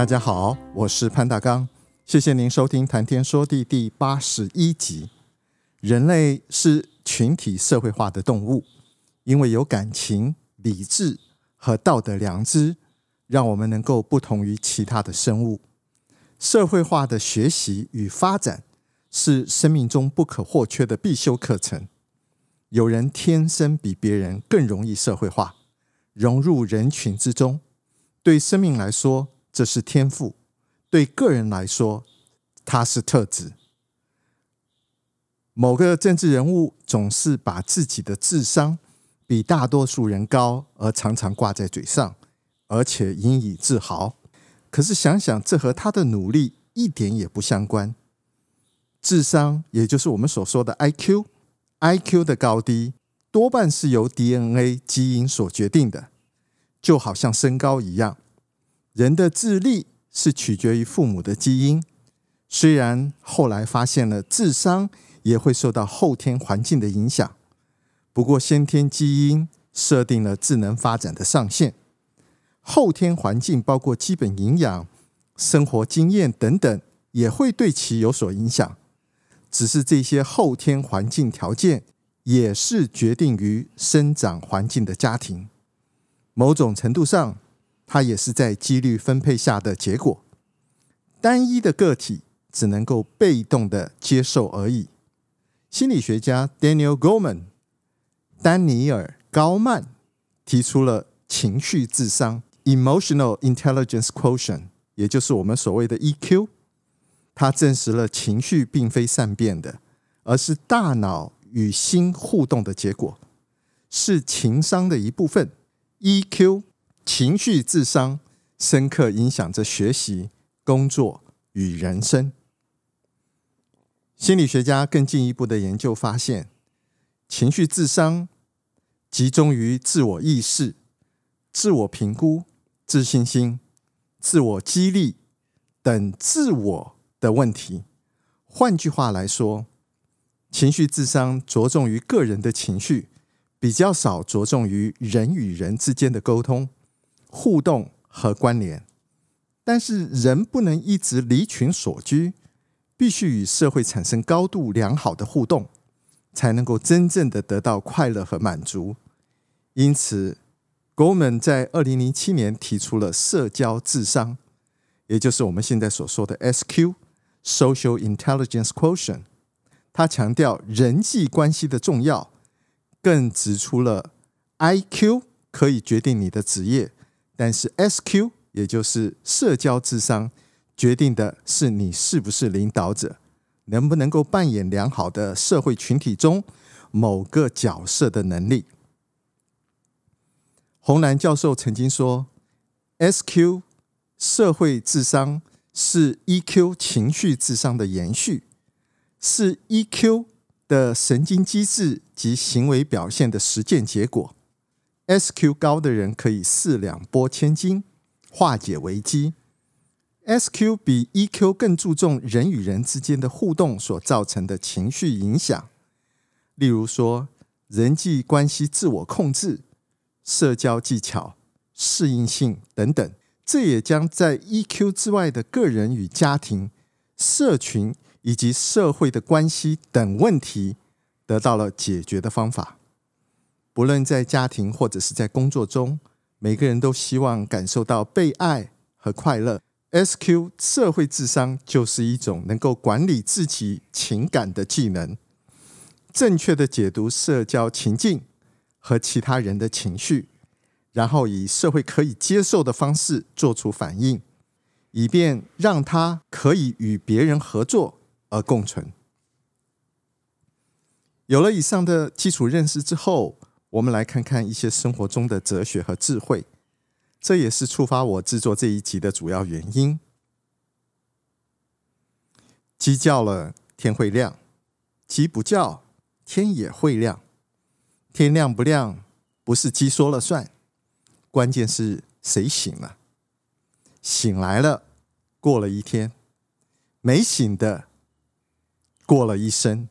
大家好，我是潘大刚，谢谢您收听《谈天说地》第八十一集。人类是群体社会化的动物，因为有感情、理智和道德良知，让我们能够不同于其他的生物。社会化的学习与发展是生命中不可或缺的必修课程。有人天生比别人更容易社会化，融入人群之中，对生命来说，这是天赋，对个人来说，它是特质。某个政治人物总是把自己的智商比大多数人高，而常常挂在嘴上，而且引以自豪。可是想想，这和他的努力一点也不相关。智商，也就是我们所说的 IQ，IQ 的高低多半是由 DNA 基因所决定的，就好像身高一样。人的智力是取决于父母的基因，虽然后来发现了智商也会受到后天环境的影响，不过先天基因设定了智能发展的上限，后天环境包括基本营养、生活经验等等，也会对其有所影响。只是这些后天环境条件也是决定于生长环境的家庭，某种程度上。它也是在几率分配下的结果，单一的个体只能够被动的接受而已。心理学家 Daniel Goleman 丹尼尔·高曼提出了情绪智商 （Emotional Intelligence Quotient），也就是我们所谓的 EQ。他证实了情绪并非善变的，而是大脑与心互动的结果，是情商的一部分。EQ。情绪智商深刻影响着学习、工作与人生。心理学家更进一步的研究发现，情绪智商集中于自我意识、自我评估、自信心、自我激励等自我的问题。换句话来说，情绪智商着重于个人的情绪，比较少着重于人与人之间的沟通。互动和关联，但是人不能一直离群索居，必须与社会产生高度良好的互动，才能够真正的得到快乐和满足。因此，Goleman 在二零零七年提出了社交智商，也就是我们现在所说的 SQ（Social Intelligence Quotient）。他强调人际关系的重要，更指出了 IQ 可以决定你的职业。但是 SQ，也就是社交智商，决定的是你是不是领导者，能不能够扮演良好的社会群体中某个角色的能力。洪兰教授曾经说，SQ 社会智商是 EQ 情绪智商的延续，是 EQ 的神经机制及行为表现的实践结果。SQ 高的人可以四两拨千斤，化解危机。SQ 比 EQ 更注重人与人之间的互动所造成的情绪影响，例如说人际关系自我控制、社交技巧、适应性等等。这也将在 EQ 之外的个人与家庭、社群以及社会的关系等问题得到了解决的方法。不论在家庭或者是在工作中，每个人都希望感受到被爱和快乐。SQ 社会智商就是一种能够管理自己情感的技能，正确的解读社交情境和其他人的情绪，然后以社会可以接受的方式做出反应，以便让他可以与别人合作而共存。有了以上的基础认识之后，我们来看看一些生活中的哲学和智慧。这也是触发我制作这一集的主要原因。鸡叫了，天会亮；鸡不叫，天也会亮。天亮不亮，不是鸡说了算，关键是谁醒了。醒来了，过了一天；没醒的，过了一生。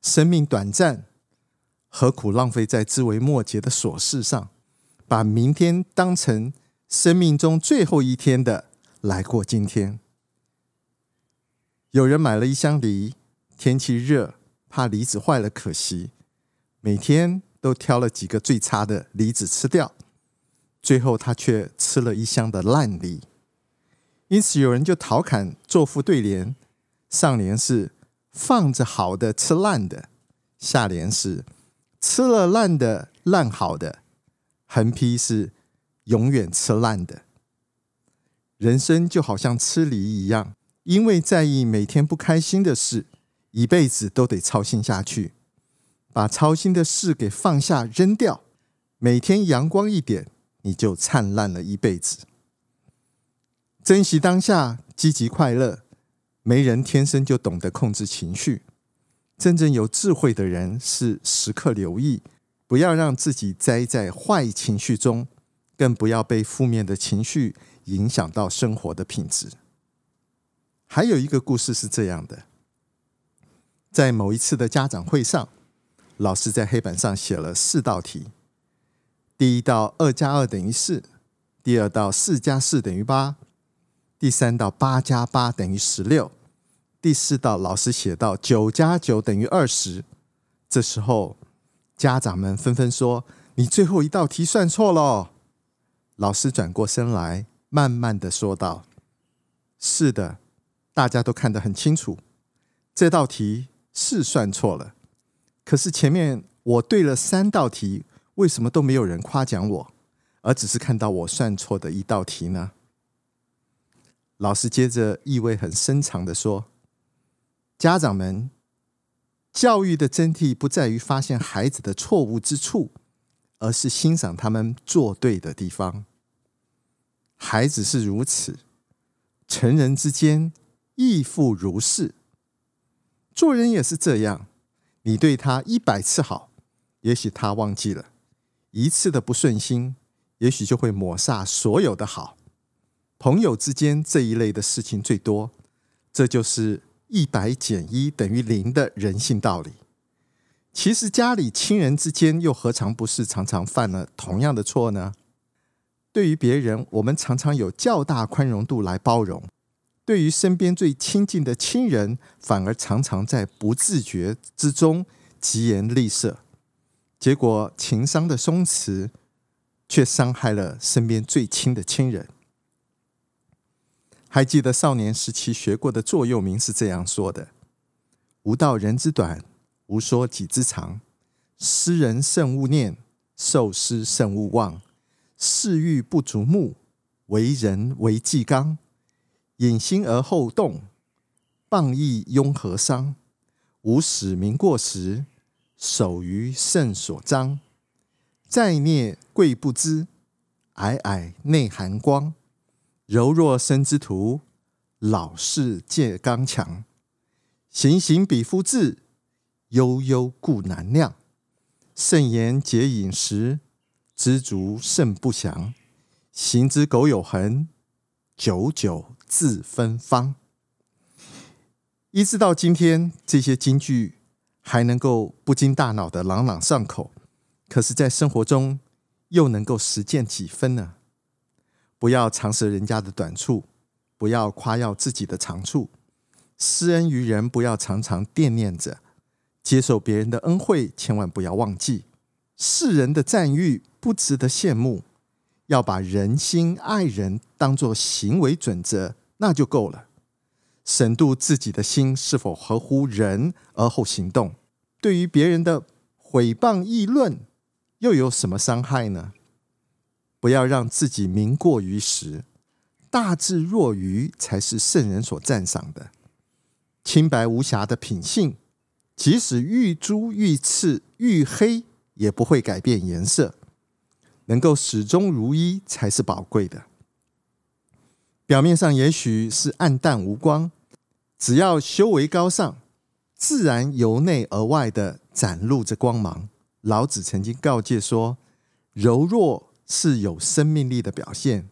生命短暂，何苦浪费在枝微末节的琐事上？把明天当成生命中最后一天的来过今天。有人买了一箱梨，天气热，怕梨子坏了可惜，每天都挑了几个最差的梨子吃掉，最后他却吃了一箱的烂梨。因此有人就调侃做副对联，上联是。放着好的吃烂的，下联是吃了烂的烂好的，横批是永远吃烂的。人生就好像吃梨一样，因为在意每天不开心的事，一辈子都得操心下去。把操心的事给放下扔掉，每天阳光一点，你就灿烂了一辈子。珍惜当下，积极快乐。没人天生就懂得控制情绪，真正有智慧的人是时刻留意，不要让自己栽在坏情绪中，更不要被负面的情绪影响到生活的品质。还有一个故事是这样的：在某一次的家长会上，老师在黑板上写了四道题，第一道二加二等于四，第二道四加四等于八。第三道八加八等于十六，第四道老师写到九加九等于二十。这时候，家长们纷纷说：“你最后一道题算错了。”老师转过身来，慢慢的说道：“是的，大家都看得很清楚，这道题是算错了。可是前面我对了三道题，为什么都没有人夸奖我，而只是看到我算错的一道题呢？”老师接着意味很深长的说：“家长们，教育的真谛不在于发现孩子的错误之处，而是欣赏他们做对的地方。孩子是如此，成人之间亦复如是。做人也是这样，你对他一百次好，也许他忘记了；一次的不顺心，也许就会抹煞所有的好。”朋友之间这一类的事情最多，这就是一百减一等于零的人性道理。其实家里亲人之间又何尝不是常常犯了同样的错呢？对于别人，我们常常有较大宽容度来包容；对于身边最亲近的亲人，反而常常在不自觉之中疾言厉色，结果情商的松弛，却伤害了身边最亲的亲人。还记得少年时期学过的座右铭是这样说的：“无道人之短，无说己之长。失人慎勿念，受施慎勿忘。事欲不足目，为人为纪纲。隐心而后动，谤议庸何伤？吾使民过时，守于圣所章。在涅贵不知，霭霭内含光。”柔弱生之徒，老氏戒刚强。行行比夫志，悠悠故难量。慎言节饮食，知足胜不祥。行之苟有恒，久久自芬芳。一直到今天，这些金句还能够不经大脑的朗朗上口，可是，在生活中又能够实践几分呢？不要常识人家的短处，不要夸耀自己的长处。施恩于人，不要常常惦念着；接受别人的恩惠，千万不要忘记。世人的赞誉不值得羡慕，要把人心爱人当作行为准则，那就够了。审度自己的心是否合乎人，而后行动。对于别人的诽谤议论，又有什么伤害呢？不要让自己名过于实，大智若愚才是圣人所赞赏的。清白无瑕的品性，即使愈朱愈赤愈黑，也不会改变颜色。能够始终如一才是宝贵的。表面上也许是暗淡无光，只要修为高尚，自然由内而外的展露着光芒。老子曾经告诫说：“柔弱是有生命力的表现，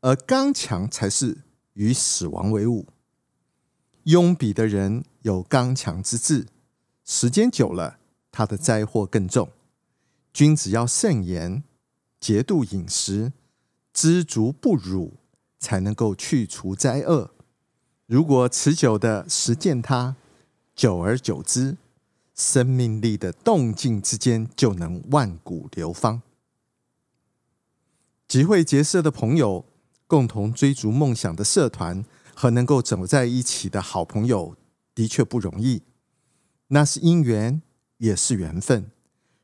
而刚强才是与死亡为伍。”庸鄙的人有刚强之志，时间久了，他的灾祸更重。君子要慎言，节度饮食，知足不辱。才能够去除灾厄。如果持久的实践它，久而久之，生命力的动静之间就能万古流芳。集会结社的朋友，共同追逐梦想的社团和能够走在一起的好朋友，的确不容易。那是因缘，也是缘分。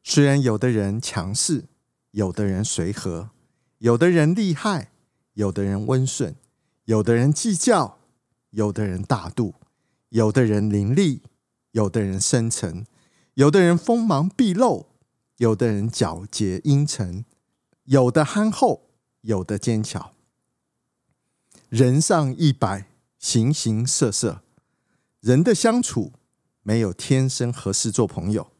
虽然有的人强势，有的人随和，有的人厉害。有的人温顺，有的人计较，有的人大度，有的人伶俐，有的人深沉，有的人锋芒毕露，有的人皎洁阴沉，有的憨厚，有的坚强。人上一百，形形色色。人的相处没有天生合适做朋友，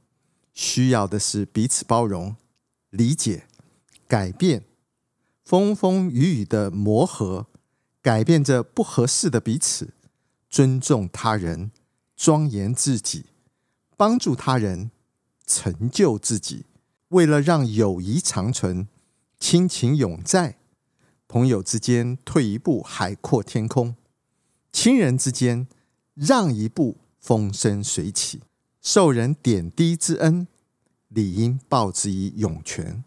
需要的是彼此包容、理解、改变。风风雨雨的磨合，改变着不合适的彼此，尊重他人，庄严自己，帮助他人，成就自己。为了让友谊长存，亲情永在，朋友之间退一步海阔天空，亲人之间让一步风生水起，受人点滴之恩，理应报之以涌泉，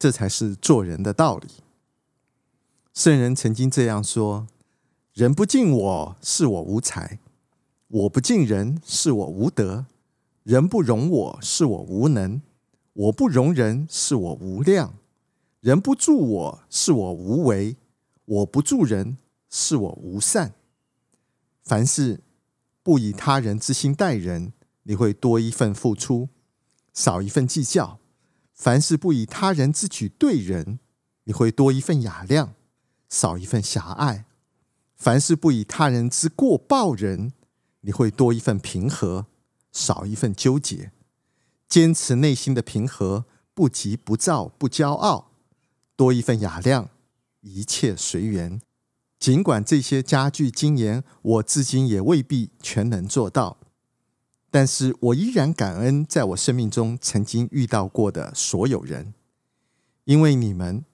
这才是做人的道理。圣人曾经这样说：“人不敬我，是我无才；我不敬人，是我无德；人不容我，是我无能；我不容人，是我无量；人不助我，是我无为；我不助人，是我无善。凡事不以他人之心待人，你会多一份付出，少一份计较；凡事不以他人之举对人，你会多一份雅量。”少一份狭隘，凡事不以他人之过报人，你会多一份平和，少一份纠结。坚持内心的平和，不急不躁不骄傲，多一份雅量，一切随缘。尽管这些佳句金言，我至今也未必全能做到，但是我依然感恩在我生命中曾经遇到过的所有人，因为你们。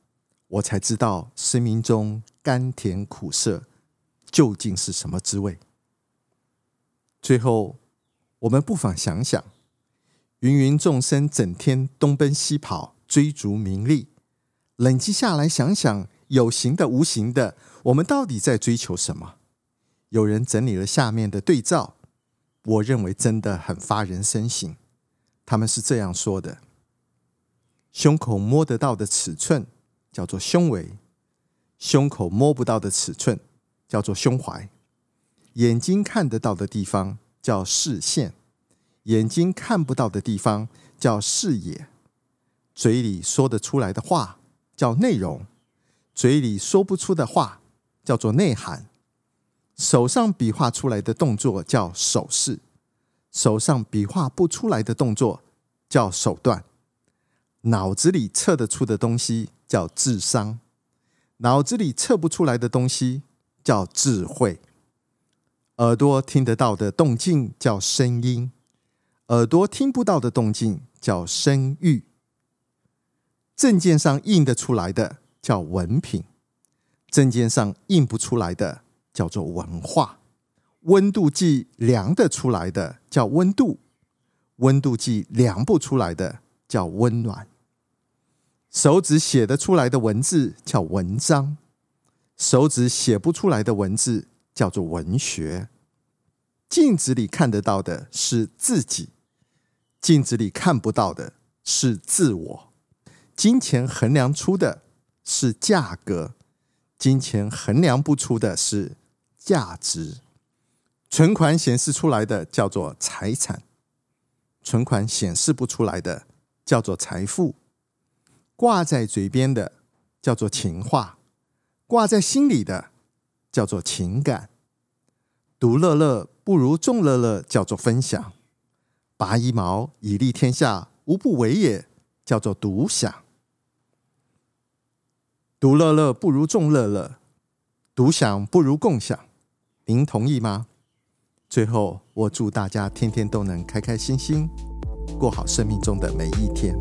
我才知道生命中甘甜苦涩究竟是什么滋味。最后，我们不妨想想，芸芸众生整天东奔西跑，追逐名利，冷静下来想想，有形的、无形的，我们到底在追求什么？有人整理了下面的对照，我认为真的很发人深省。他们是这样说的：胸口摸得到的尺寸。叫做胸围，胸口摸不到的尺寸叫做胸怀，眼睛看得到的地方叫视线，眼睛看不到的地方叫视野，嘴里说得出来的话叫内容，嘴里说不出的话叫做内涵，手上比划出来的动作叫手势，手上比划不出来的动作叫手段，脑子里测得出的东西。叫智商，脑子里测不出来的东西叫智慧。耳朵听得到的动静叫声音，耳朵听不到的动静叫声誉。证件上印得出来的叫文凭，证件上印不出来的叫做文化。温度计量得出来的叫温度，温度计量不出来的叫温暖。手指写得出来的文字叫文章，手指写不出来的文字叫做文学。镜子里看得到的是自己，镜子里看不到的是自我。金钱衡量出的是价格，金钱衡量不出的是价值。存款显示出来的叫做财产，存款显示不出来的叫做财富。挂在嘴边的叫做情话，挂在心里的叫做情感。独乐乐不如众乐乐，叫做分享；拔一毛以利天下，无不为也，叫做独享。独乐乐不如众乐乐，独享不如共享。您同意吗？最后，我祝大家天天都能开开心心，过好生命中的每一天。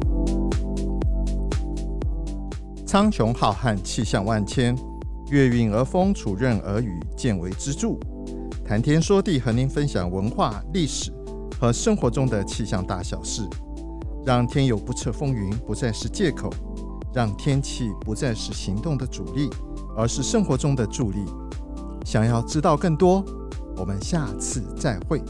苍穹浩瀚，气象万千，月晕而风，础润而雨，见微知著。谈天说地，和您分享文化、历史和生活中的气象大小事，让天有不测风云不再是借口。让天气不再是行动的阻力，而是生活中的助力。想要知道更多，我们下次再会。